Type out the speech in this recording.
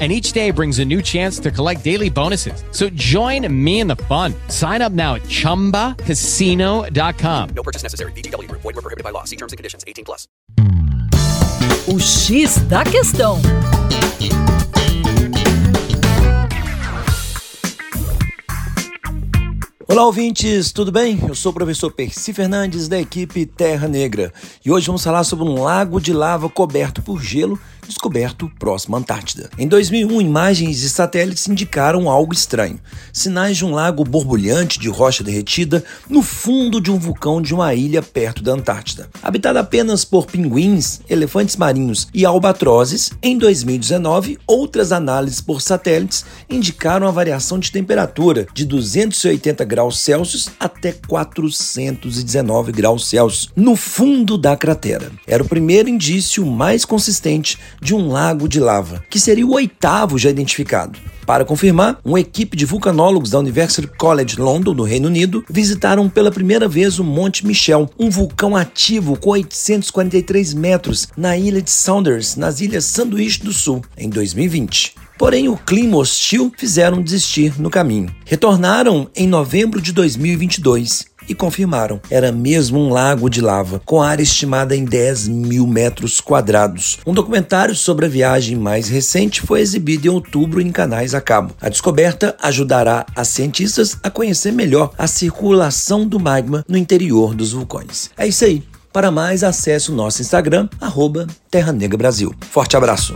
and each day brings a new chance to collect daily bonuses. So join me in the fun. Sign up now at ChumbaCasino.com. No purchase necessary. VGW. Void were prohibited by law. See terms and conditions. 18 plus. O X da Questão. Olá, ouvintes, tudo bem? Eu sou o professor Percy Fernandes da equipe Terra Negra e hoje vamos falar sobre um lago de lava coberto por gelo descoberto próximo à Antártida. Em 2001, imagens de satélites indicaram algo estranho: sinais de um lago borbulhante de rocha derretida no fundo de um vulcão de uma ilha perto da Antártida. Habitada apenas por pinguins, elefantes marinhos e albatrozes, em 2019, outras análises por satélites indicaram a variação de temperatura de 280 graus Celsius até 419 graus Celsius no fundo da cratera. Era o primeiro indício mais consistente de um lago de lava, que seria o oitavo já identificado. Para confirmar, uma equipe de vulcanólogos da University College London, no Reino Unido, visitaram pela primeira vez o Monte Michel, um vulcão ativo com 843 metros na ilha de Saunders, nas Ilhas Sanduíche do Sul, em 2020. Porém, o clima hostil fizeram desistir no caminho. Retornaram em novembro de 2022 e confirmaram. Era mesmo um lago de lava, com área estimada em 10 mil metros quadrados. Um documentário sobre a viagem mais recente foi exibido em outubro em canais a cabo. A descoberta ajudará as cientistas a conhecer melhor a circulação do magma no interior dos vulcões. É isso aí. Para mais, acesse o nosso Instagram, arroba Terra Negra Brasil. Forte abraço!